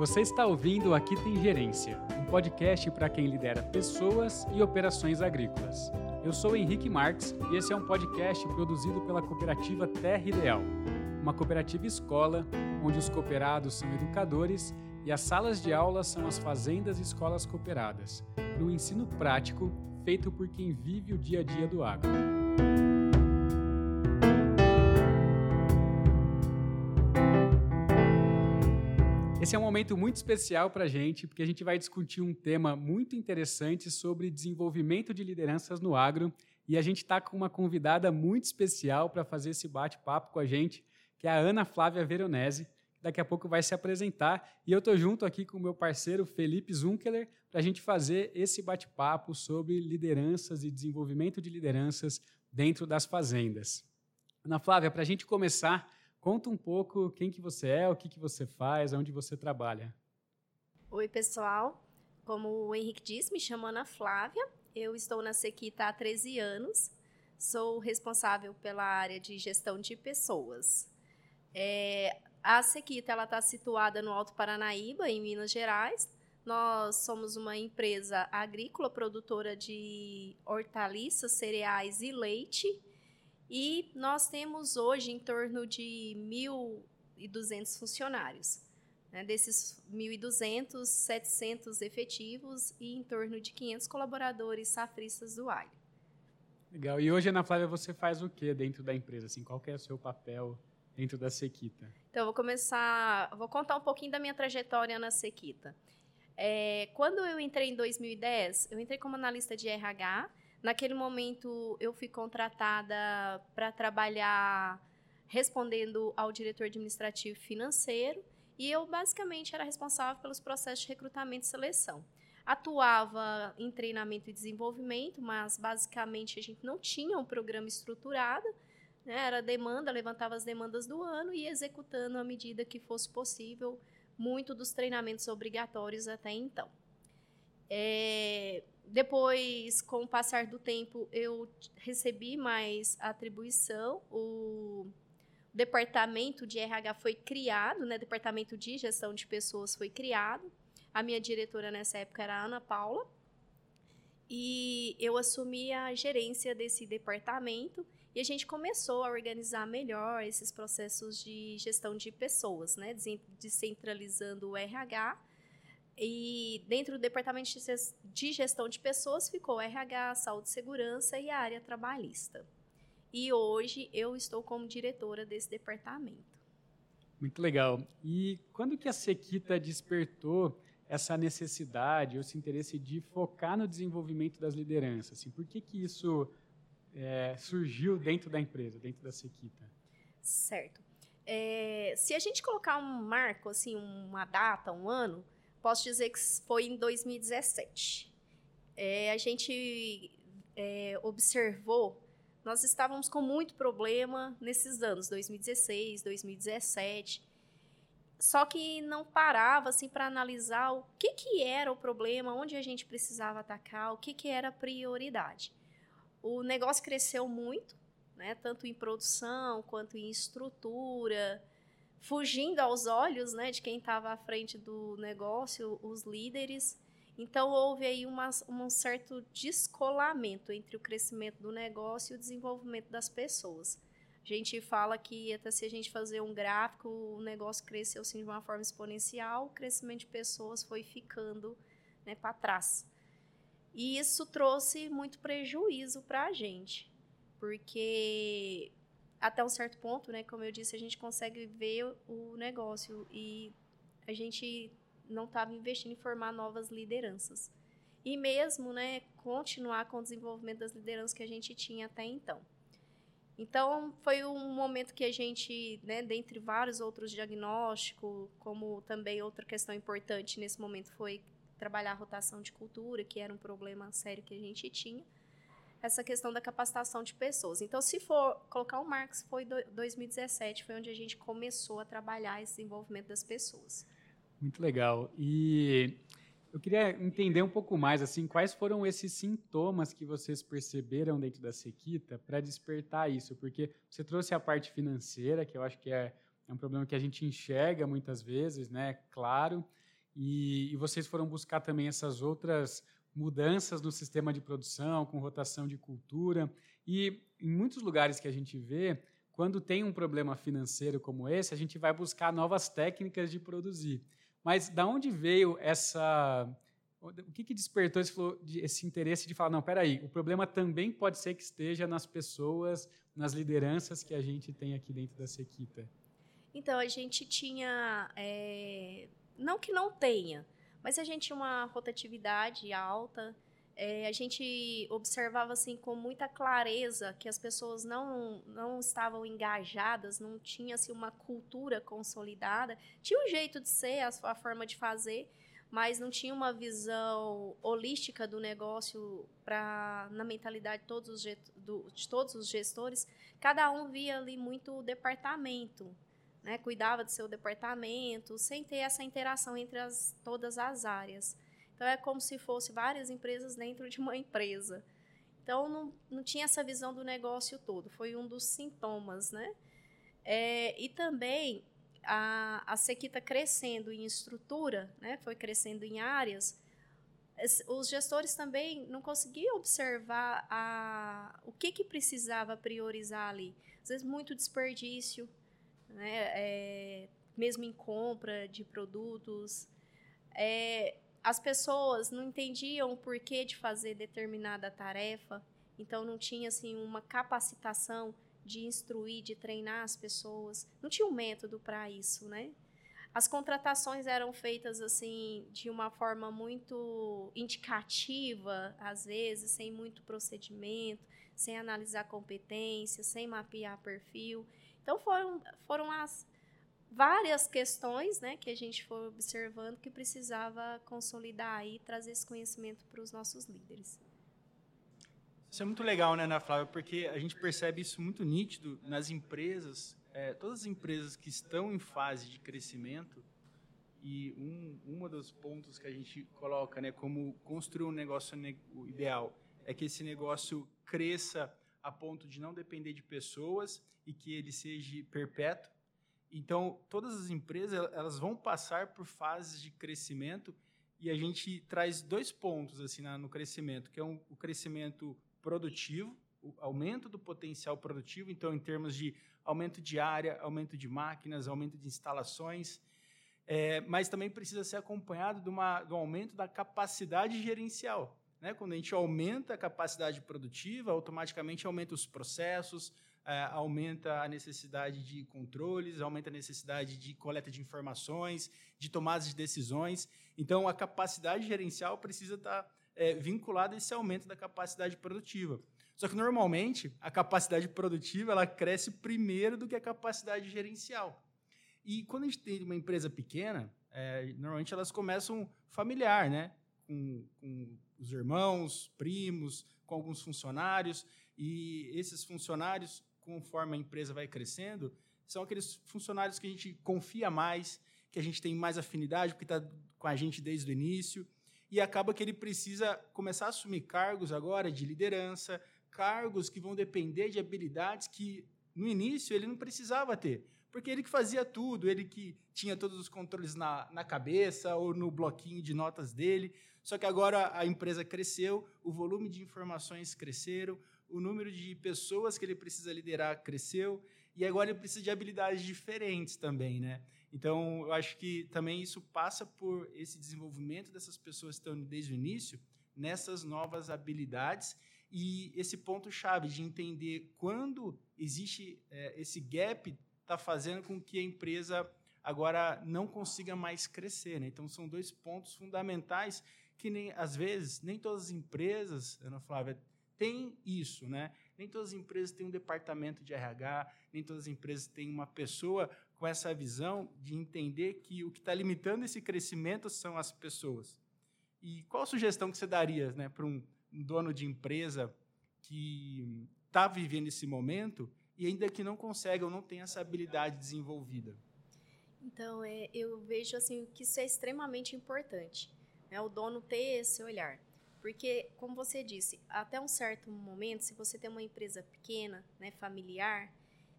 Você está ouvindo Aqui Tem Gerência, um podcast para quem lidera pessoas e operações agrícolas. Eu sou Henrique Marques e esse é um podcast produzido pela cooperativa Terra Ideal, uma cooperativa escola onde os cooperados são educadores e as salas de aula são as fazendas e escolas cooperadas, para o ensino prático feito por quem vive o dia a dia do agro. Esse é um momento muito especial para a gente, porque a gente vai discutir um tema muito interessante sobre desenvolvimento de lideranças no agro. E a gente está com uma convidada muito especial para fazer esse bate-papo com a gente, que é a Ana Flávia Veronese. Daqui a pouco vai se apresentar. E eu estou junto aqui com o meu parceiro Felipe Zunkeler para a gente fazer esse bate-papo sobre lideranças e desenvolvimento de lideranças dentro das fazendas. Ana Flávia, para a gente começar, Conta um pouco quem que você é, o que, que você faz, onde você trabalha. Oi, pessoal. Como o Henrique disse, me chamo Ana Flávia. Eu estou na Sequita há 13 anos. Sou responsável pela área de gestão de pessoas. É, a Sequita está situada no Alto Paranaíba, em Minas Gerais. Nós somos uma empresa agrícola produtora de hortaliças, cereais e leite e nós temos hoje em torno de 1.200 funcionários. Né? Desses 1.200, 700 efetivos e em torno de 500 colaboradores safristas do alho. Legal. E hoje, Ana Flávia, você faz o que dentro da empresa? Assim, qual é o seu papel dentro da Sequita? Então, vou começar, vou contar um pouquinho da minha trajetória na Sequita. É, quando eu entrei em 2010, eu entrei como analista de RH Naquele momento, eu fui contratada para trabalhar respondendo ao diretor administrativo financeiro e eu basicamente era responsável pelos processos de recrutamento e seleção. Atuava em treinamento e desenvolvimento, mas basicamente a gente não tinha um programa estruturado, né? era demanda, levantava as demandas do ano e executando à medida que fosse possível muito dos treinamentos obrigatórios até então. É, depois, com o passar do tempo, eu recebi mais atribuição. O departamento de RH foi criado, né? Departamento de gestão de pessoas foi criado. A minha diretora nessa época era a Ana Paula. E eu assumi a gerência desse departamento e a gente começou a organizar melhor esses processos de gestão de pessoas, né? Descentralizando o RH e dentro do departamento de gestão de pessoas ficou RH, saúde e segurança e a área trabalhista. E hoje eu estou como diretora desse departamento. Muito legal. E quando que a Sequita despertou essa necessidade, esse interesse de focar no desenvolvimento das lideranças? Assim, por que, que isso é, surgiu dentro da empresa, dentro da Sequita? Certo. É, se a gente colocar um marco, assim, uma data, um ano, posso dizer que foi em 2017. É, a gente é, observou, nós estávamos com muito problema nesses anos, 2016, 2017, só que não parava assim para analisar o que, que era o problema, onde a gente precisava atacar, o que, que era a prioridade. O negócio cresceu muito, né, tanto em produção quanto em estrutura, fugindo aos olhos né, de quem estava à frente do negócio, os líderes. Então, houve aí uma, um certo descolamento entre o crescimento do negócio e o desenvolvimento das pessoas. A gente fala que até se a gente fazer um gráfico, o negócio cresceu assim, de uma forma exponencial, o crescimento de pessoas foi ficando né, para trás. E isso trouxe muito prejuízo para a gente, porque até um certo ponto, né, como eu disse, a gente consegue ver o negócio e a gente não estava investindo em formar novas lideranças. E mesmo, né, continuar com o desenvolvimento das lideranças que a gente tinha até então. Então, foi um momento que a gente, né, dentre vários outros diagnósticos, como também outra questão importante nesse momento foi trabalhar a rotação de cultura, que era um problema sério que a gente tinha essa questão da capacitação de pessoas. Então, se for colocar o Marx, foi 2017, foi onde a gente começou a trabalhar esse desenvolvimento das pessoas. Muito legal. E eu queria entender um pouco mais, assim, quais foram esses sintomas que vocês perceberam dentro da Sequita para despertar isso? Porque você trouxe a parte financeira, que eu acho que é, é um problema que a gente enxerga muitas vezes, né? Claro. e, e vocês foram buscar também essas outras mudanças no sistema de produção, com rotação de cultura. E em muitos lugares que a gente vê, quando tem um problema financeiro como esse, a gente vai buscar novas técnicas de produzir. Mas da onde veio essa o que, que despertou esse, esse, interesse de falar, não, peraí, o problema também pode ser que esteja nas pessoas, nas lideranças que a gente tem aqui dentro da Sequita? Então, a gente tinha, é, não que não tenha, mas a gente tinha uma rotatividade alta, é, a gente observava assim com muita clareza que as pessoas não, não estavam engajadas, não tinha assim, uma cultura consolidada, tinha um jeito de ser, a, a forma de fazer, mas não tinha uma visão holística do negócio para na mentalidade de todos, os, de todos os gestores. Cada um via ali muito o departamento, né? cuidava do seu departamento, sem ter essa interação entre as, todas as áreas. Então é como se fosse várias empresas dentro de uma empresa. Então não, não tinha essa visão do negócio todo. Foi um dos sintomas, né? É, e também a, a Sequita crescendo em estrutura, né, foi crescendo em áreas, os gestores também não conseguiam observar a, o que, que precisava priorizar ali. Às vezes, muito desperdício, né, é, mesmo em compra de produtos. É, as pessoas não entendiam o porquê de fazer determinada tarefa, então não tinha assim, uma capacitação de instruir, de treinar as pessoas. Não tinha um método para isso, né? As contratações eram feitas assim de uma forma muito indicativa, às vezes, sem muito procedimento, sem analisar competências, sem mapear perfil. Então foram foram as várias questões, né, que a gente foi observando que precisava consolidar e trazer esse conhecimento para os nossos líderes. Isso é muito legal, né, Ana Flávia? Porque a gente percebe isso muito nítido nas empresas, é, todas as empresas que estão em fase de crescimento, e um, um dos pontos que a gente coloca né, como construir um negócio ideal é que esse negócio cresça a ponto de não depender de pessoas e que ele seja perpétuo. Então, todas as empresas elas vão passar por fases de crescimento e a gente traz dois pontos assim no crescimento, que é um, o crescimento produtivo, o aumento do potencial produtivo, então, em termos de aumento de área, aumento de máquinas, aumento de instalações, é, mas também precisa ser acompanhado de uma, do aumento da capacidade gerencial. Né? Quando a gente aumenta a capacidade produtiva, automaticamente aumenta os processos, é, aumenta a necessidade de controles, aumenta a necessidade de coleta de informações, de tomadas de decisões. Então, a capacidade gerencial precisa estar é, vinculado a esse aumento da capacidade produtiva. Só que normalmente a capacidade produtiva ela cresce primeiro do que a capacidade gerencial. E quando a gente tem uma empresa pequena, é, normalmente elas começam familiar, né? Com, com, os irmãos, primos, com alguns funcionários. E esses funcionários, conforme a empresa vai crescendo, são aqueles funcionários que a gente confia mais, que a gente tem mais afinidade, porque está com a gente desde o início e acaba que ele precisa começar a assumir cargos agora de liderança, cargos que vão depender de habilidades que no início ele não precisava ter, porque ele que fazia tudo, ele que tinha todos os controles na, na cabeça ou no bloquinho de notas dele. Só que agora a empresa cresceu, o volume de informações cresceram, o número de pessoas que ele precisa liderar cresceu e agora ele precisa de habilidades diferentes também, né? Então, eu acho que também isso passa por esse desenvolvimento dessas pessoas que estão desde o início nessas novas habilidades e esse ponto chave de entender quando existe é, esse gap está fazendo com que a empresa agora não consiga mais crescer. Né? Então, são dois pontos fundamentais que nem às vezes nem todas as empresas, Ana Flávia, têm isso, né? Nem todas as empresas têm um departamento de RH, nem todas as empresas têm uma pessoa com essa visão de entender que o que está limitando esse crescimento são as pessoas. E qual sugestão que você daria né, para um dono de empresa que está vivendo esse momento e ainda que não consegue ou não tem essa habilidade desenvolvida? Então, é, eu vejo assim que isso é extremamente importante, né, o dono ter esse olhar. Porque, como você disse, até um certo momento, se você tem uma empresa pequena, né, familiar,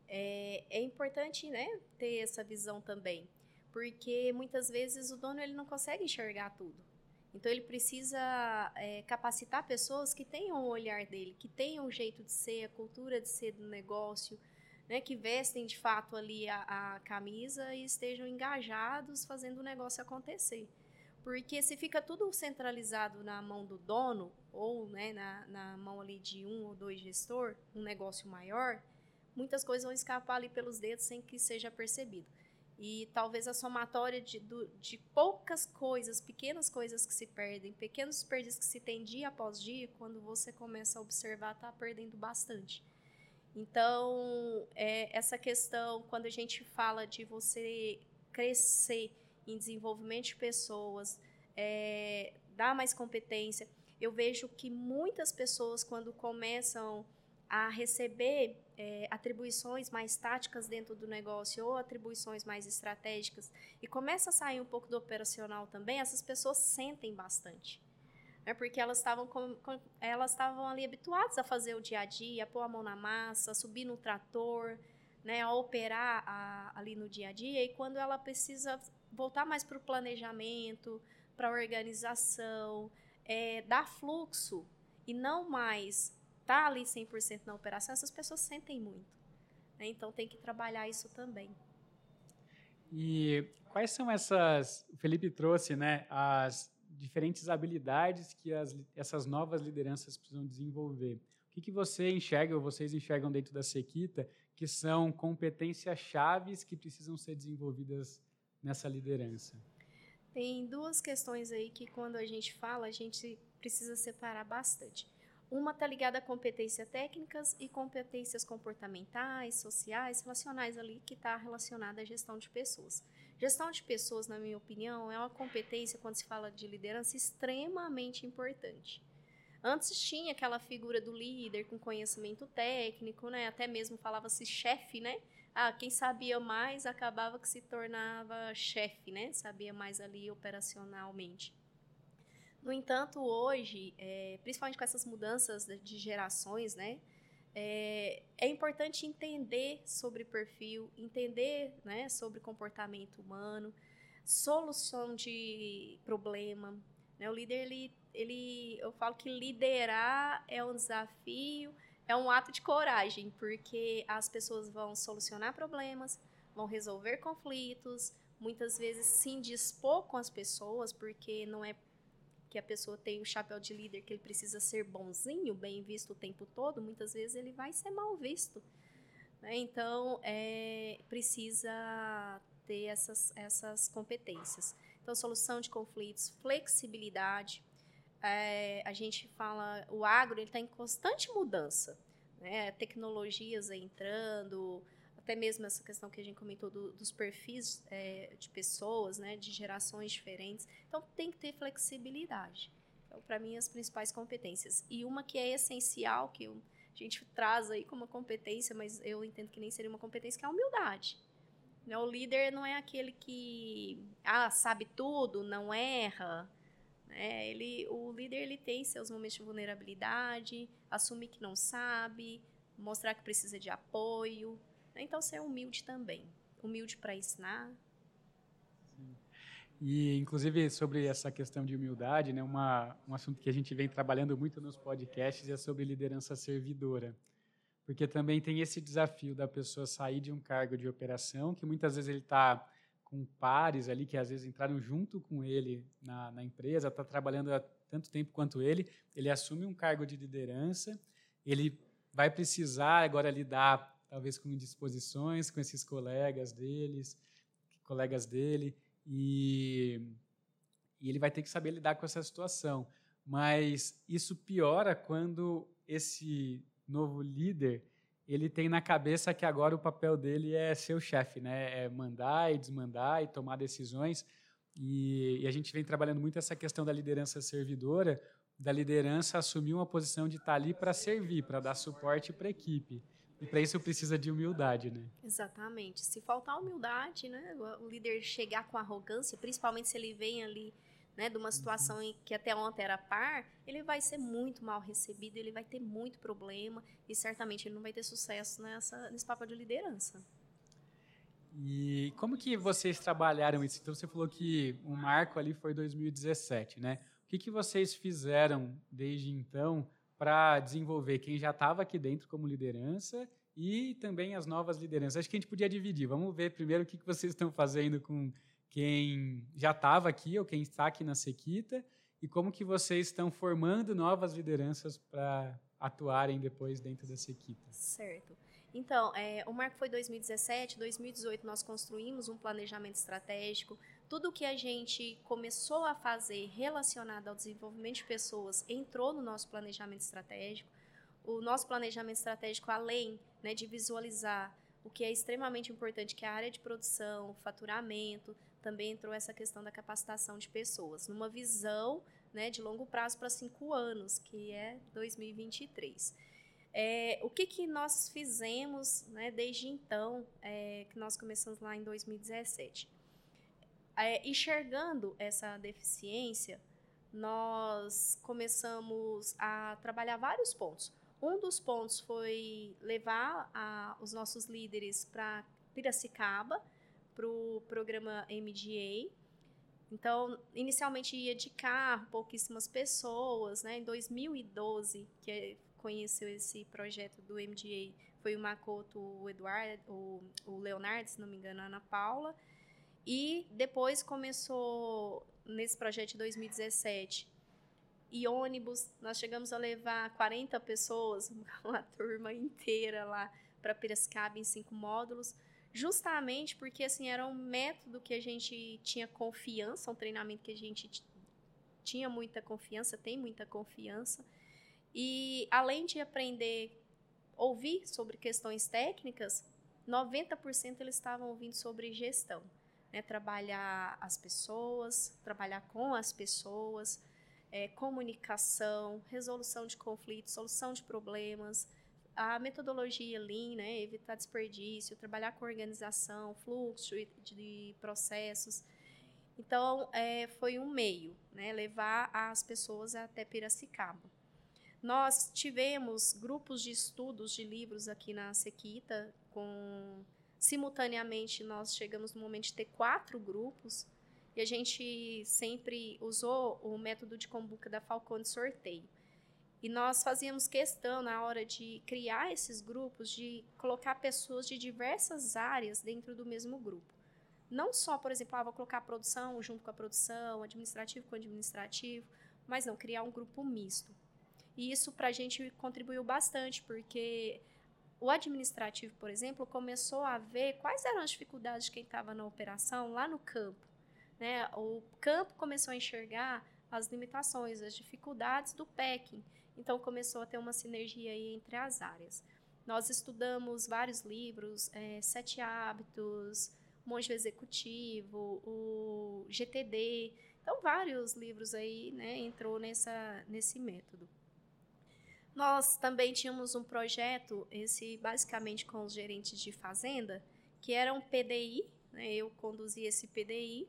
é, é importante né, ter essa visão também. porque muitas vezes o dono ele não consegue enxergar tudo. Então ele precisa é, capacitar pessoas que tenham o olhar dele, que tenham o jeito de ser, a cultura de ser do negócio, né, que vestem de fato ali a, a camisa e estejam engajados fazendo o negócio acontecer. Porque se fica tudo centralizado na mão do dono, ou né, na, na mão ali de um ou dois gestor, um negócio maior, muitas coisas vão escapar ali pelos dedos sem que seja percebido. E talvez a somatória de, do, de poucas coisas, pequenas coisas que se perdem, pequenos desperdícios que se tem dia após dia, quando você começa a observar, está perdendo bastante. Então, é, essa questão, quando a gente fala de você crescer em desenvolvimento de pessoas, é, dar mais competência. Eu vejo que muitas pessoas, quando começam a receber é, atribuições mais táticas dentro do negócio ou atribuições mais estratégicas e começa a sair um pouco do operacional também, essas pessoas sentem bastante. Né? Porque elas estavam elas estavam ali habituadas a fazer o dia a dia, a pôr a mão na massa, subir no trator, né, a operar a, ali no dia a dia, e quando ela precisa voltar mais para o planejamento, para a organização, é, dar fluxo e não mais tá ali 100% na operação, essas pessoas sentem muito. Né? Então tem que trabalhar isso também. E quais são essas, o Felipe trouxe, né, as diferentes habilidades que as, essas novas lideranças precisam desenvolver. O que, que você enxerga, ou vocês enxergam dentro da Sequita, que são competências chaves que precisam ser desenvolvidas nessa liderança? Tem duas questões aí que quando a gente fala, a gente precisa separar bastante. Uma está ligada a competências técnicas e competências comportamentais, sociais, relacionais ali, que está relacionada à gestão de pessoas. Gestão de pessoas, na minha opinião, é uma competência, quando se fala de liderança, extremamente importante. Antes tinha aquela figura do líder com conhecimento técnico, né? Até mesmo falava-se chefe, né? ah, quem sabia mais acabava que se tornava chefe, né? Sabia mais ali operacionalmente. No entanto, hoje, é, principalmente com essas mudanças de gerações, né? É, é, importante entender sobre perfil, entender né, sobre comportamento humano, solução de problema. Né? O líder, ele, ele, eu falo que liderar é um desafio, é um ato de coragem, porque as pessoas vão solucionar problemas, vão resolver conflitos, muitas vezes se indispor com as pessoas, porque não é que a pessoa tem o chapéu de líder que ele precisa ser bonzinho, bem visto o tempo todo, muitas vezes ele vai ser mal visto. Né? Então, é, precisa ter essas, essas competências. Então, solução de conflitos, flexibilidade, é, a gente fala, o agro está em constante mudança, né? Tecnologias entrando, até mesmo essa questão que a gente comentou do, dos perfis é, de pessoas, né? De gerações diferentes. Então, tem que ter flexibilidade. Então, para mim, as principais competências. E uma que é essencial, que eu, a gente traz aí como competência, mas eu entendo que nem seria uma competência, que é a humildade. Né? O líder não é aquele que ah, sabe tudo, não erra, né? Ele, o líder ele tem seus momentos de vulnerabilidade, assumir que não sabe, mostrar que precisa de apoio. Então, ser humilde também. Humilde para ensinar. Sim. E, inclusive, sobre essa questão de humildade, né, uma, um assunto que a gente vem trabalhando muito nos podcasts é sobre liderança servidora. Porque também tem esse desafio da pessoa sair de um cargo de operação, que muitas vezes ele está com pares ali que às vezes entraram junto com ele na, na empresa, está trabalhando há tanto tempo quanto ele, ele assume um cargo de liderança, ele vai precisar agora lidar talvez com indisposições com esses colegas deles, colegas dele, e, e ele vai ter que saber lidar com essa situação. Mas isso piora quando esse novo líder ele tem na cabeça que agora o papel dele é ser o chefe, né? É mandar e desmandar e tomar decisões. E, e, a gente vem trabalhando muito essa questão da liderança servidora, da liderança assumir uma posição de estar ali para servir, para dar suporte para a equipe. E para isso precisa de humildade, né? Exatamente. Se faltar humildade, né, o líder chegar com arrogância, principalmente se ele vem ali né, de uma situação uhum. em que até ontem era par, ele vai ser muito mal recebido, ele vai ter muito problema e certamente ele não vai ter sucesso nessa, nesse papel de liderança. E como que vocês trabalharam isso? Então você falou que o marco ali foi 2017, né? O que, que vocês fizeram desde então para desenvolver quem já estava aqui dentro como liderança e também as novas lideranças? Acho que a gente podia dividir. Vamos ver primeiro o que, vocês estão fazendo com quem já estava aqui ou quem está aqui na Sequita e como que vocês estão formando novas lideranças para atuarem depois dentro da Sequita. Certo. Então, é, o marco foi 2017, 2018 nós construímos um planejamento estratégico. Tudo que a gente começou a fazer relacionado ao desenvolvimento de pessoas entrou no nosso planejamento estratégico. O nosso planejamento estratégico, além né, de visualizar o que é extremamente importante, que é a área de produção, faturamento, também entrou essa questão da capacitação de pessoas, numa visão né, de longo prazo para cinco anos, que é 2023. É, o que, que nós fizemos né, desde então, é, que nós começamos lá em 2017? É, enxergando essa deficiência, nós começamos a trabalhar vários pontos. Um dos pontos foi levar a, os nossos líderes para Piracicaba, para o programa MDA. Então, inicialmente ia de carro, pouquíssimas pessoas. Né? Em 2012, que conheceu esse projeto do MDA foi o Makoto, o Eduardo, o, o Leonardo, se não me engano, a Ana Paula. E depois começou, nesse projeto de 2017, e ônibus, nós chegamos a levar 40 pessoas, uma turma inteira lá para Piracicaba em cinco módulos, justamente porque assim era um método que a gente tinha confiança, um treinamento que a gente tinha muita confiança, tem muita confiança. E além de aprender ouvir sobre questões técnicas, 90% eles estavam ouvindo sobre gestão, né? trabalhar as pessoas, trabalhar com as pessoas, é, comunicação, resolução de conflitos, solução de problemas, a metodologia Lean, né? evitar desperdício, trabalhar com organização, fluxo de processos. Então, é, foi um meio, né? levar as pessoas até Piracicaba. Nós tivemos grupos de estudos de livros aqui na Sequita, com simultaneamente nós chegamos no momento de ter quatro grupos e a gente sempre usou o método de combuca da Falcone sorteio. E nós fazíamos questão na hora de criar esses grupos de colocar pessoas de diversas áreas dentro do mesmo grupo. Não só, por exemplo, ah, vou colocar a produção junto com a produção, administrativo com administrativo, mas não criar um grupo misto. E isso para a gente contribuiu bastante, porque o administrativo, por exemplo, começou a ver quais eram as dificuldades de quem estava na operação lá no campo. Né? O campo começou a enxergar as limitações, as dificuldades do packing. Então começou a ter uma sinergia aí entre as áreas. Nós estudamos vários livros, é, Sete Hábitos, Monge Executivo, o GTD. Então vários livros aí né, entrou nessa, nesse método. Nós também tínhamos um projeto, esse basicamente com os gerentes de fazenda, que era um PDI, né, eu conduzi esse PDI,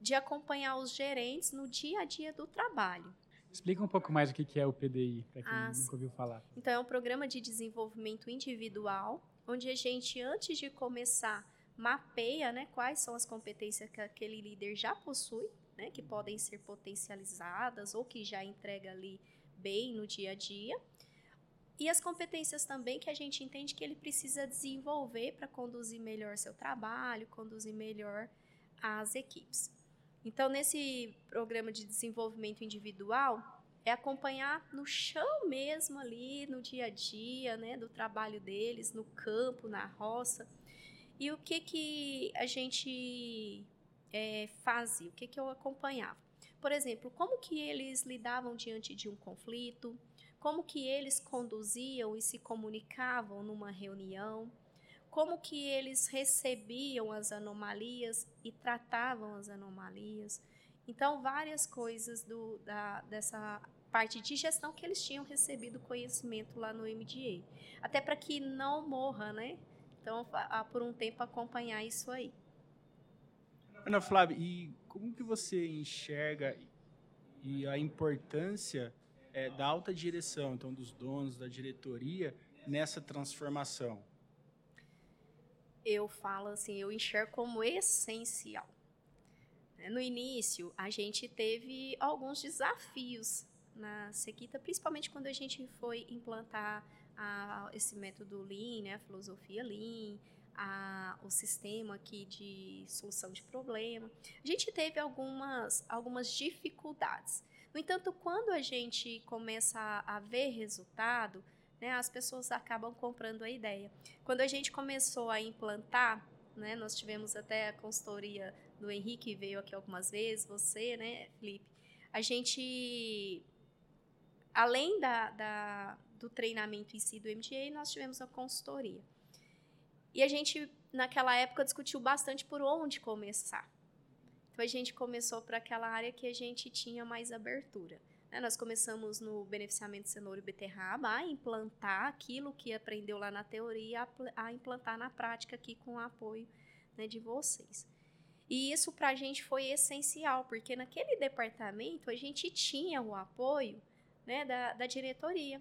de acompanhar os gerentes no dia a dia do trabalho. Explica um pouco mais o que é o PDI, para quem ah, nunca ouviu falar. Então, é um programa de desenvolvimento individual, onde a gente, antes de começar, mapeia né, quais são as competências que aquele líder já possui, né, que podem ser potencializadas ou que já entrega ali bem no dia a dia. E as competências também que a gente entende que ele precisa desenvolver para conduzir melhor seu trabalho, conduzir melhor as equipes. Então, nesse programa de desenvolvimento individual, é acompanhar no chão mesmo ali, no dia a dia, né, do trabalho deles, no campo, na roça. E o que que a gente é, fazia, o que que eu acompanhava? Por exemplo, como que eles lidavam diante de um conflito, como que eles conduziam e se comunicavam numa reunião, como que eles recebiam as anomalias e tratavam as anomalias. Então, várias coisas do, da, dessa parte de gestão que eles tinham recebido conhecimento lá no MDA. Até para que não morra, né? Então, por um tempo, acompanhar isso aí. Ana Flávia, e como que você enxerga e a importância é, da alta direção, então dos donos da diretoria, nessa transformação? Eu falo assim, eu enxergo como essencial. Né, no início, a gente teve alguns desafios na Sequita, principalmente quando a gente foi implantar a, esse método Lean, né, a filosofia Lean, a, o sistema aqui de solução de problema. A gente teve algumas, algumas dificuldades. No entanto, quando a gente começa a, ver resultado, né, as pessoas acabam comprando a ideia. Quando a gente começou a implantar, né, nós tivemos até a consultoria do Henrique, veio aqui algumas vezes, você, né, Felipe, a gente, além da, da, do treinamento em si do MTA, nós tivemos a consultoria. E a gente, naquela época, discutiu bastante por onde começar. Então, a gente começou para aquela área que a gente tinha mais abertura. Né? Nós começamos no beneficiamento cenoura e beterraba a implantar aquilo que aprendeu lá na teoria, a, a implantar na prática aqui com o apoio né, de vocês. E isso para a gente foi essencial, porque naquele departamento a gente tinha o apoio né, da, da diretoria.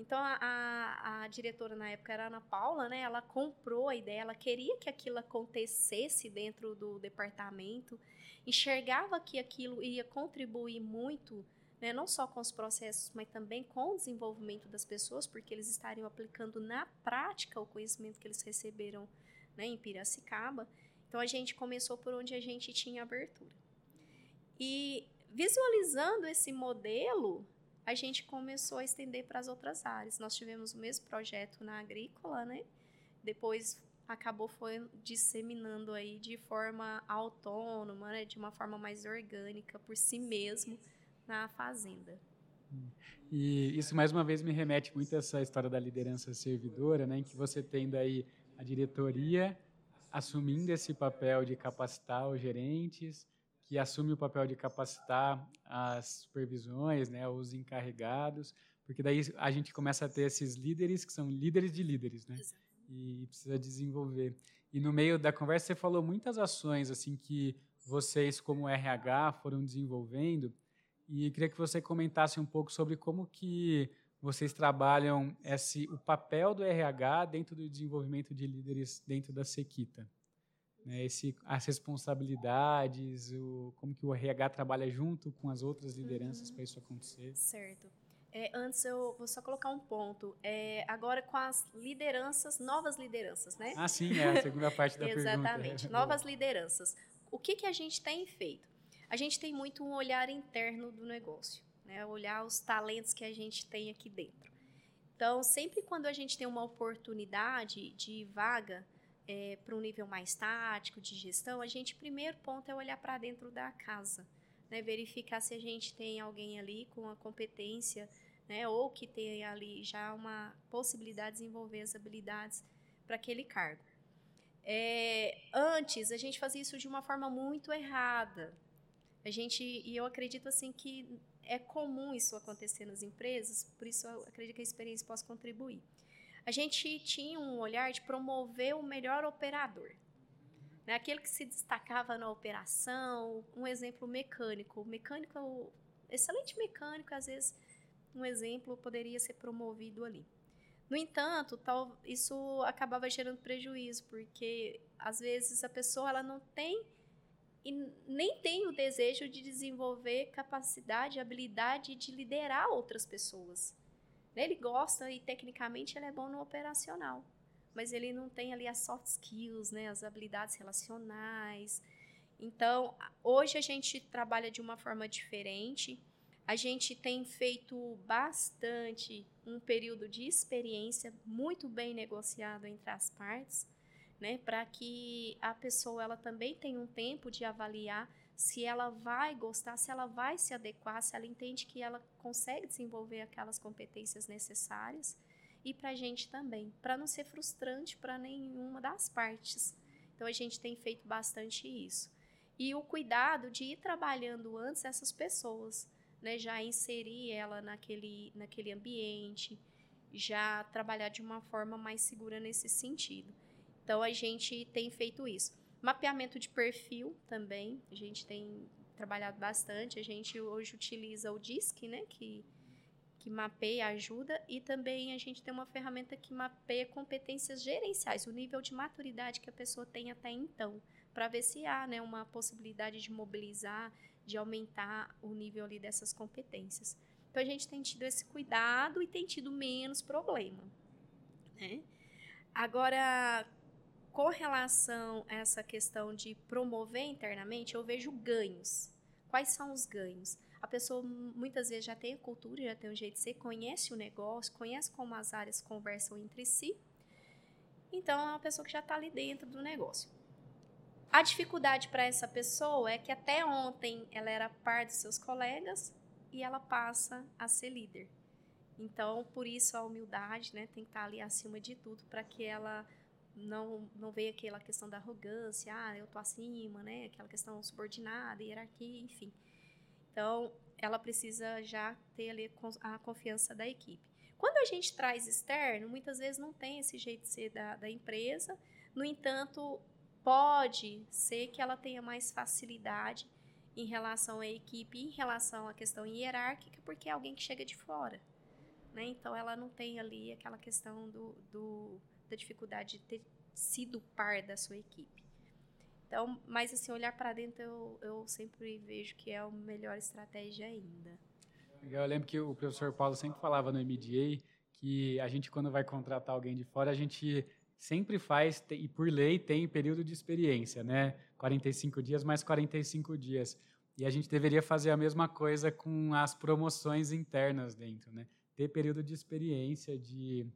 Então, a, a, diretora na época era Ana Paula, né? Ela comprou a ideia, ela queria que aquilo acontecesse dentro do departamento, enxergava que aquilo ia contribuir muito, né? não só com os processos, mas também com o desenvolvimento das pessoas, porque eles estariam aplicando na prática o conhecimento que eles receberam né, em Piracicaba. Então, a gente começou por onde a gente tinha abertura. E visualizando esse modelo, a gente começou a estender para as outras áreas. Nós tivemos o mesmo projeto na agrícola, né? Depois acabou foi disseminando aí de forma autônoma, né? de uma forma mais orgânica por si mesmo na fazenda. E isso mais uma vez me remete muito a essa história da liderança servidora, né, em que você tendo aí a diretoria assumindo esse papel de capacitar os gerentes, que assume o papel de capacitar as supervisões, né, os encarregados, porque daí a gente começa a ter esses líderes que são líderes de líderes, né? E precisa desenvolver. E no meio da conversa você falou muitas ações assim que vocês como RH foram desenvolvendo e queria que você comentasse um pouco sobre como que vocês trabalham esse o papel do RH dentro do desenvolvimento de líderes dentro da Sequita né, esse, as responsabilidades, o, como que o RH trabalha junto com as outras lideranças uhum. para isso acontecer. Certo. É, antes eu vou só colocar um ponto. É, agora com as lideranças, novas lideranças, né? Ah, sim, é a segunda parte da pergunta. Exatamente, novas lideranças. O que, que a gente tem feito? A gente tem muito um olhar interno do negócio, né? olhar os talentos que a gente tem aqui dentro. Então, sempre quando a gente tem uma oportunidade de vaga, é, para um nível mais tático de gestão, a gente, primeiro ponto é olhar para dentro da casa, né? verificar se a gente tem alguém ali com a competência, né? ou que tem ali já uma possibilidade de desenvolver as habilidades para aquele cargo. É, antes, a gente fazia isso de uma forma muito errada. A gente, e eu acredito assim que é comum isso acontecer nas empresas, por isso eu acredito que a experiência possa contribuir a gente tinha um olhar de promover o melhor operador. Né? Aquele que se destacava na operação, um exemplo mecânico. O mecânico, excelente mecânico, às vezes um exemplo poderia ser promovido ali. No entanto, tal, isso acabava gerando prejuízo, porque às vezes a pessoa ela não tem e nem tem o desejo de desenvolver capacidade, habilidade de liderar outras pessoas. Ele gosta e tecnicamente ele é bom no operacional, mas ele não tem ali as soft skills, né, as habilidades relacionais. Então, hoje a gente trabalha de uma forma diferente. A gente tem feito bastante um período de experiência muito bem negociado entre as partes, né, para que a pessoa ela também tenha um tempo de avaliar se ela vai gostar, se ela vai se adequar, se ela entende que ela consegue desenvolver aquelas competências necessárias e para a gente também, para não ser frustrante para nenhuma das partes. Então a gente tem feito bastante isso. E o cuidado de ir trabalhando antes essas pessoas, né, já inserir ela naquele, naquele ambiente, já trabalhar de uma forma mais segura nesse sentido. Então a gente tem feito isso. Mapeamento de perfil também, a gente tem trabalhado bastante. A gente hoje utiliza o DISC, né, que que mapeia ajuda e também a gente tem uma ferramenta que mapeia competências gerenciais, o nível de maturidade que a pessoa tem até então, para ver se há né, uma possibilidade de mobilizar, de aumentar o nível ali dessas competências. Então a gente tem tido esse cuidado e tem tido menos problema. Né? Agora, com relação a essa questão de promover internamente, eu vejo ganhos. Quais são os ganhos? A pessoa muitas vezes já tem a cultura, já tem um jeito de ser, conhece o negócio, conhece como as áreas conversam entre si. Então, é uma pessoa que já está ali dentro do negócio. A dificuldade para essa pessoa é que até ontem ela era par dos seus colegas e ela passa a ser líder. Então, por isso a humildade, né, tem que estar tá ali acima de tudo para que ela não não veja aquela questão da arrogância, ah, eu tô acima, né, aquela questão subordinada, hierarquia, enfim. Então, ela precisa já ter ali a confiança da equipe. Quando a gente traz externo, muitas vezes não tem esse jeito de ser da, da empresa, no entanto, pode ser que ela tenha mais facilidade em relação à equipe, em relação à questão hierárquica, porque é alguém que chega de fora. Né? Então, ela não tem ali aquela questão do, do, da dificuldade de ter sido par da sua equipe. Então, mas assim, olhar para dentro eu, eu sempre vejo que é a melhor estratégia ainda. Eu lembro que o professor Paulo sempre falava no MDA que a gente, quando vai contratar alguém de fora, a gente sempre faz, e por lei tem período de experiência, né? 45 dias mais 45 dias. E a gente deveria fazer a mesma coisa com as promoções internas dentro, né? Ter período de experiência, de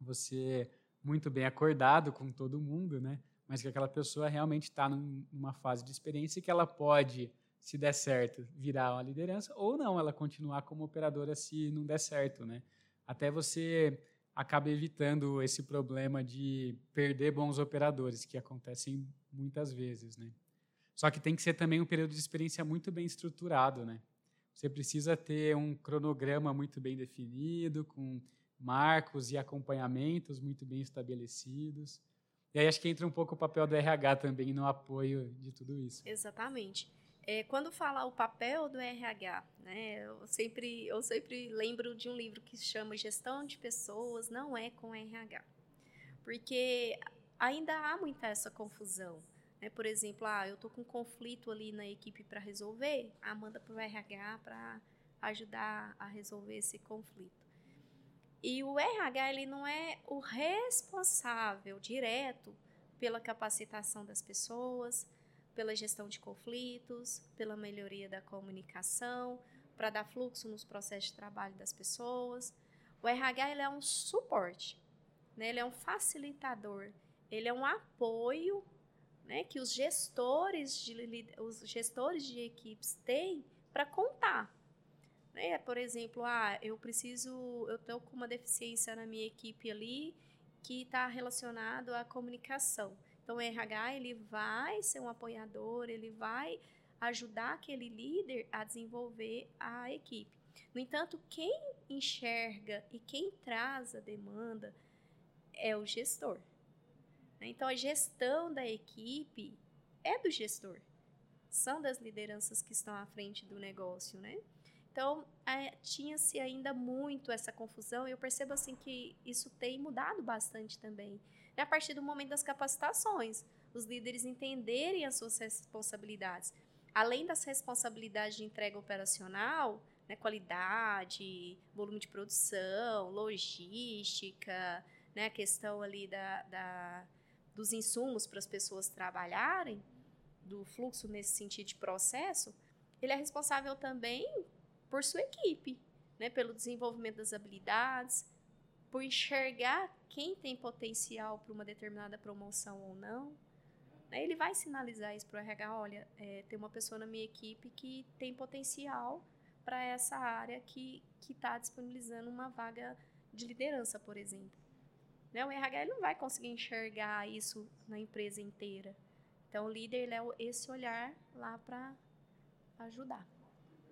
você muito bem acordado com todo mundo, né? mas que aquela pessoa realmente está numa fase de experiência que ela pode, se der certo, virar uma liderança, ou não, ela continuar como operadora se não der certo, né? Até você acaba evitando esse problema de perder bons operadores, que acontecem muitas vezes, né? Só que tem que ser também um período de experiência muito bem estruturado, né? Você precisa ter um cronograma muito bem definido, com marcos e acompanhamentos muito bem estabelecidos. E aí acho que entra um pouco o papel do RH também no apoio de tudo isso. Exatamente. É, quando fala o papel do RH, né, eu sempre eu sempre lembro de um livro que se chama Gestão de Pessoas não é com RH, porque ainda há muita essa confusão. Né? Por exemplo, ah, eu estou com um conflito ali na equipe para resolver, ah, manda para o RH para ajudar a resolver esse conflito. E o RH ele não é o responsável direto pela capacitação das pessoas, pela gestão de conflitos, pela melhoria da comunicação, para dar fluxo nos processos de trabalho das pessoas. O RH ele é um suporte, né? ele é um facilitador, ele é um apoio né, que os gestores de, os gestores de equipes têm para contar né? Por exemplo, ah, eu preciso, eu estou com uma deficiência na minha equipe ali que está relacionado à comunicação. Então, o RH ele vai ser um apoiador, ele vai ajudar aquele líder a desenvolver a equipe. No entanto, quem enxerga e quem traz a demanda é o gestor. Né? Então, a gestão da equipe é do gestor. São das lideranças que estão à frente do negócio, né? Então, é, tinha-se ainda muito essa confusão e eu percebo assim que isso tem mudado bastante também. E a partir do momento das capacitações, os líderes entenderem as suas responsabilidades. Além das responsabilidades de entrega operacional, né, qualidade, volume de produção, logística, né, a questão ali da, da dos insumos para as pessoas trabalharem, do fluxo nesse sentido de processo, ele é responsável também por sua equipe, né? pelo desenvolvimento das habilidades, por enxergar quem tem potencial para uma determinada promoção ou não. Né? Ele vai sinalizar isso para o RH, olha, é, tem uma pessoa na minha equipe que tem potencial para essa área que está disponibilizando uma vaga de liderança, por exemplo. Né? O RH não vai conseguir enxergar isso na empresa inteira. Então, o líder é esse olhar lá para ajudar.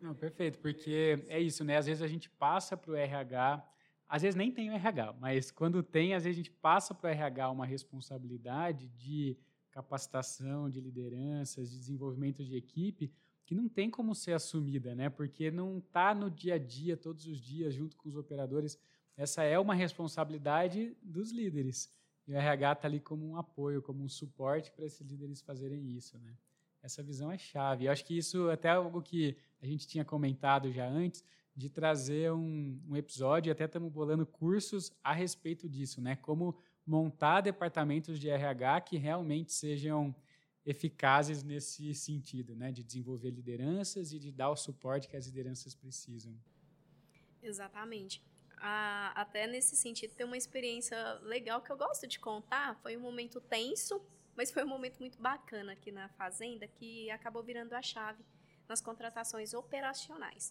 Não, perfeito, porque é isso, né? Às vezes a gente passa para o RH, às vezes nem tem o RH, mas quando tem, às vezes a gente passa para o RH uma responsabilidade de capacitação, de lideranças, de desenvolvimento de equipe, que não tem como ser assumida, né? Porque não está no dia a dia, todos os dias, junto com os operadores. Essa é uma responsabilidade dos líderes. E o RH está ali como um apoio, como um suporte para esses líderes fazerem isso, né? Essa visão é chave. Eu acho que isso até é algo que a gente tinha comentado já antes, de trazer um, um episódio, até estamos bolando cursos a respeito disso, né? Como montar departamentos de RH que realmente sejam eficazes nesse sentido, né? De desenvolver lideranças e de dar o suporte que as lideranças precisam. Exatamente. Ah, até nesse sentido, tem uma experiência legal que eu gosto de contar. Foi um momento tenso, mas foi um momento muito bacana aqui na Fazenda que acabou virando a chave nas contratações operacionais.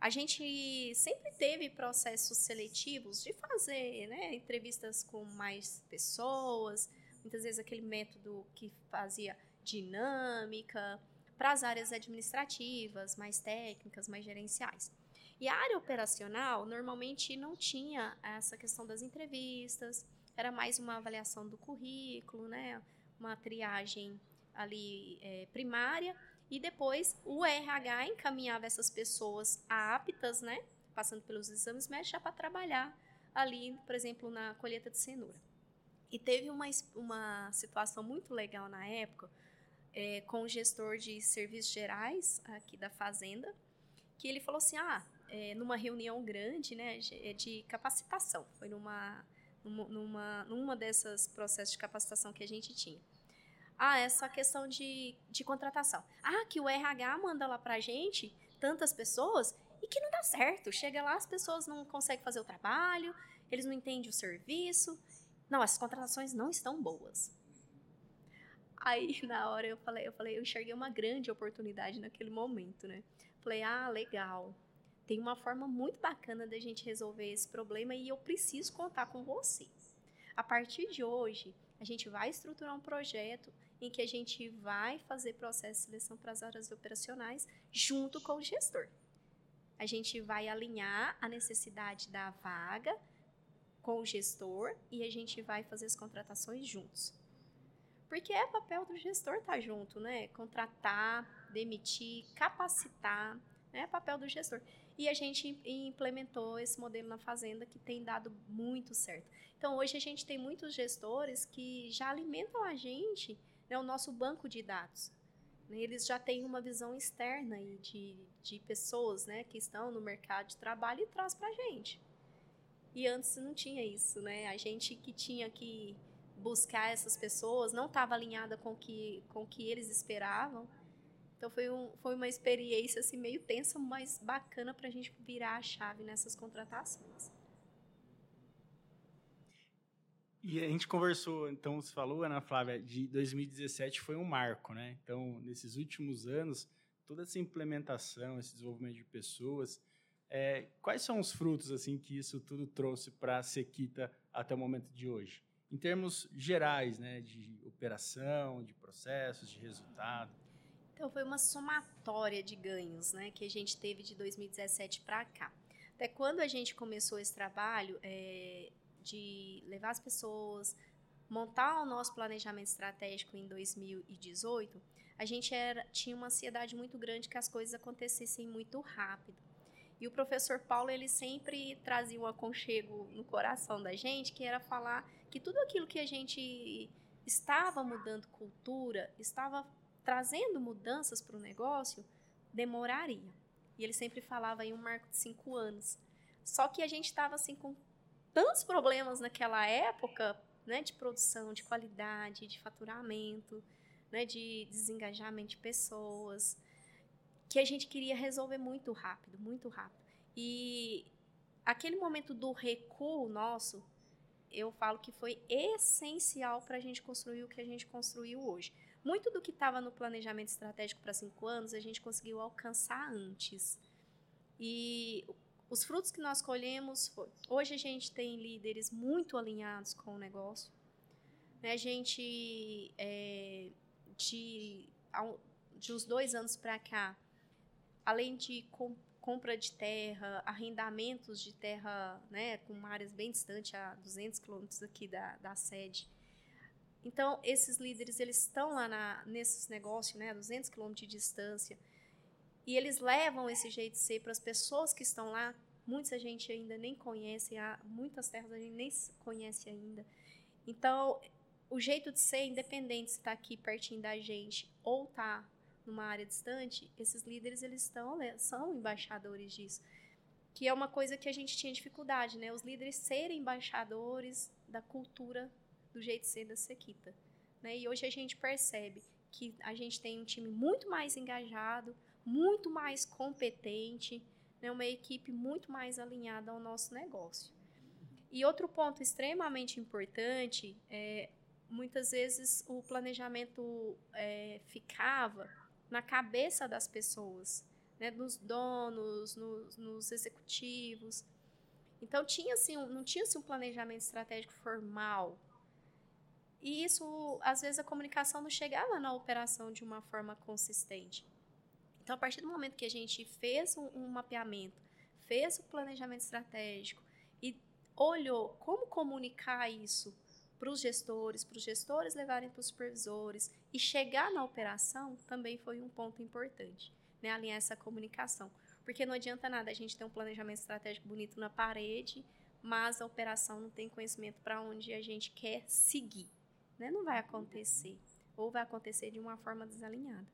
A gente sempre teve processos seletivos de fazer né, entrevistas com mais pessoas, muitas vezes aquele método que fazia dinâmica, para as áreas administrativas, mais técnicas, mais gerenciais. E a área operacional normalmente não tinha essa questão das entrevistas, era mais uma avaliação do currículo, né? Uma triagem ali é, primária e depois o RH encaminhava essas pessoas aptas, né, passando pelos exames médicos já para trabalhar ali, por exemplo, na colheita de cenoura. E teve uma, uma situação muito legal na época é, com o gestor de serviços gerais aqui da fazenda, que ele falou assim, ah, é, numa reunião grande, né, de, de capacitação, foi numa numa, numa dessas processos de capacitação que a gente tinha. Ah, essa questão de, de contratação. Ah, que o RH manda lá pra gente tantas pessoas e que não dá certo. Chega lá, as pessoas não conseguem fazer o trabalho, eles não entendem o serviço. Não, essas contratações não estão boas. Aí, na hora, eu falei, eu falei, eu enxerguei uma grande oportunidade naquele momento, né? Falei, ah, legal tem uma forma muito bacana da gente resolver esse problema e eu preciso contar com você. A partir de hoje, a gente vai estruturar um projeto em que a gente vai fazer processo de seleção para as áreas operacionais junto com o gestor. A gente vai alinhar a necessidade da vaga com o gestor e a gente vai fazer as contratações juntos. Porque é papel do gestor estar tá junto, né? Contratar, demitir, capacitar, é papel do gestor. E a gente implementou esse modelo na fazenda que tem dado muito certo. Então, hoje a gente tem muitos gestores que já alimentam a gente, né, o nosso banco de dados. Né, eles já têm uma visão externa aí de, de pessoas né, que estão no mercado de trabalho e traz para a gente. E antes não tinha isso, né? A gente que tinha que buscar essas pessoas não estava alinhada com que, o com que eles esperavam. Então foi, um, foi uma experiência assim, meio tensa, mas bacana para a gente virar a chave nessas contratações. E a gente conversou, então você falou, Ana Flávia, de 2017 foi um marco, né? Então, nesses últimos anos, toda essa implementação, esse desenvolvimento de pessoas, é, quais são os frutos assim que isso tudo trouxe para a Sequita até o momento de hoje? Em termos gerais, né, de operação, de processos, de resultado. Então, foi uma somatória de ganhos né, que a gente teve de 2017 para cá. Até quando a gente começou esse trabalho é, de levar as pessoas, montar o nosso planejamento estratégico em 2018, a gente era, tinha uma ansiedade muito grande que as coisas acontecessem muito rápido. E o professor Paulo, ele sempre trazia um aconchego no coração da gente, que era falar que tudo aquilo que a gente estava mudando cultura, estava trazendo mudanças para o negócio, demoraria. E ele sempre falava em um marco de cinco anos. Só que a gente estava assim com tantos problemas naquela época, né, de produção, de qualidade, de faturamento, né, de desengajamento de pessoas, que a gente queria resolver muito rápido, muito rápido. E aquele momento do recuo nosso, eu falo que foi essencial para a gente construir o que a gente construiu hoje muito do que estava no planejamento estratégico para cinco anos a gente conseguiu alcançar antes. E os frutos que nós colhemos, foi, hoje a gente tem líderes muito alinhados com o negócio. Né? A gente, é, de, de uns dois anos para cá, além de com, compra de terra, arrendamentos de terra né, com áreas bem distantes, a 200 quilômetros aqui da, da sede, então, esses líderes, eles estão lá na, nesses negócios, né, 200 quilômetros de distância, E eles levam esse jeito de ser para as pessoas que estão lá. Muita gente ainda nem conhece, há muitas terras a gente nem conhece ainda. Então, o jeito de ser, independente se está aqui pertinho da gente ou está numa área distante, esses líderes eles estão, né, são embaixadores disso. Que é uma coisa que a gente tinha dificuldade, né? Os líderes serem embaixadores da cultura do jeito de ser da Sequita. Né? E hoje a gente percebe que a gente tem um time muito mais engajado, muito mais competente, né? uma equipe muito mais alinhada ao nosso negócio. E outro ponto extremamente importante é muitas vezes o planejamento é, ficava na cabeça das pessoas, né, nos donos, nos, nos executivos. Então tinha assim, não tinha assim, um planejamento estratégico formal. E isso, às vezes, a comunicação não chegava na operação de uma forma consistente. Então, a partir do momento que a gente fez um, um mapeamento, fez o planejamento estratégico e olhou como comunicar isso para os gestores, para os gestores levarem para os supervisores e chegar na operação também foi um ponto importante, né? Alinhar essa comunicação. Porque não adianta nada a gente ter um planejamento estratégico bonito na parede, mas a operação não tem conhecimento para onde a gente quer seguir. Né? Não vai acontecer. Ou vai acontecer de uma forma desalinhada.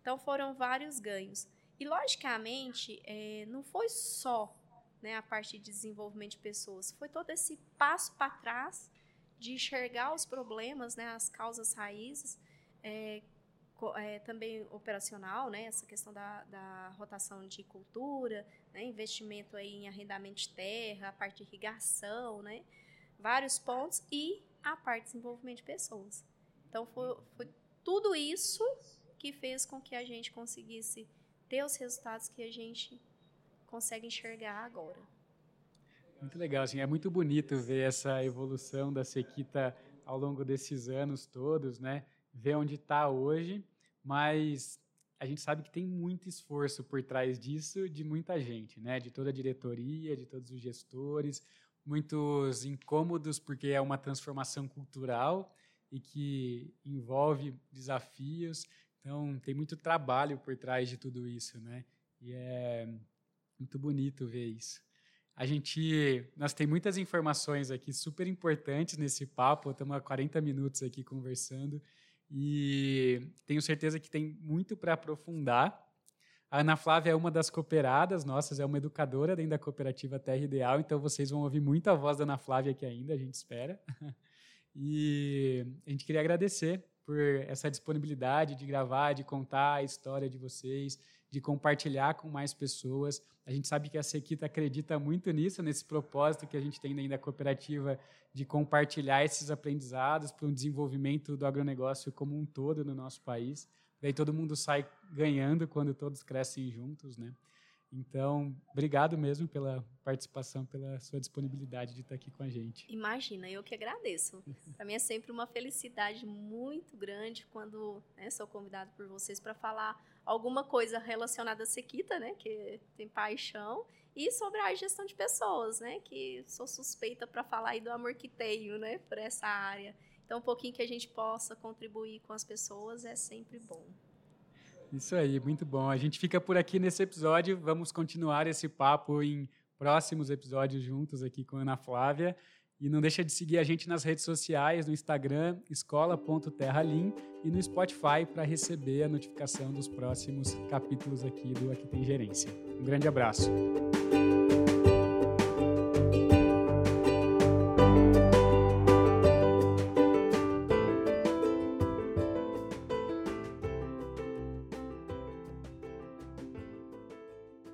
Então foram vários ganhos. E, logicamente, é, não foi só né, a parte de desenvolvimento de pessoas, foi todo esse passo para trás de enxergar os problemas, né, as causas raízes, é, é, também operacional, né, essa questão da, da rotação de cultura, né, investimento aí em arrendamento de terra, a parte de irrigação, né, vários pontos, e a parte de desenvolvimento de pessoas. Então, foi, foi tudo isso que fez com que a gente conseguisse ter os resultados que a gente consegue enxergar agora. Muito legal, assim, é muito bonito ver essa evolução da Sequita ao longo desses anos todos, né? Ver onde está hoje, mas a gente sabe que tem muito esforço por trás disso de muita gente, né? De toda a diretoria, de todos os gestores, muitos incômodos porque é uma transformação cultural e que envolve desafios. Então, tem muito trabalho por trás de tudo isso, né? E é muito bonito ver isso. A gente, nós tem muitas informações aqui super importantes nesse papo. Estamos há 40 minutos aqui conversando e tenho certeza que tem muito para aprofundar. A Ana Flávia é uma das cooperadas nossas, é uma educadora dentro da cooperativa Terra Ideal, então vocês vão ouvir muita voz da Ana Flávia aqui ainda, a gente espera. E a gente queria agradecer por essa disponibilidade de gravar, de contar a história de vocês, de compartilhar com mais pessoas. A gente sabe que a Sequita acredita muito nisso, nesse propósito que a gente tem dentro da cooperativa de compartilhar esses aprendizados para o desenvolvimento do agronegócio como um todo no nosso país. Daí todo mundo sai ganhando quando todos crescem juntos, né? Então, obrigado mesmo pela participação, pela sua disponibilidade de estar aqui com a gente. Imagina, eu que agradeço. Para mim é sempre uma felicidade muito grande quando né, sou convidado por vocês para falar alguma coisa relacionada à sequita, né, que tem paixão, e sobre a gestão de pessoas, né, que sou suspeita para falar aí do amor que tenho, né, por essa área. Então, um pouquinho que a gente possa contribuir com as pessoas é sempre bom. Isso aí, muito bom. A gente fica por aqui nesse episódio. Vamos continuar esse papo em próximos episódios juntos aqui com a Ana Flávia. E não deixa de seguir a gente nas redes sociais, no Instagram, escola.terralim e no Spotify para receber a notificação dos próximos capítulos aqui do Aqui Tem Gerência. Um grande abraço.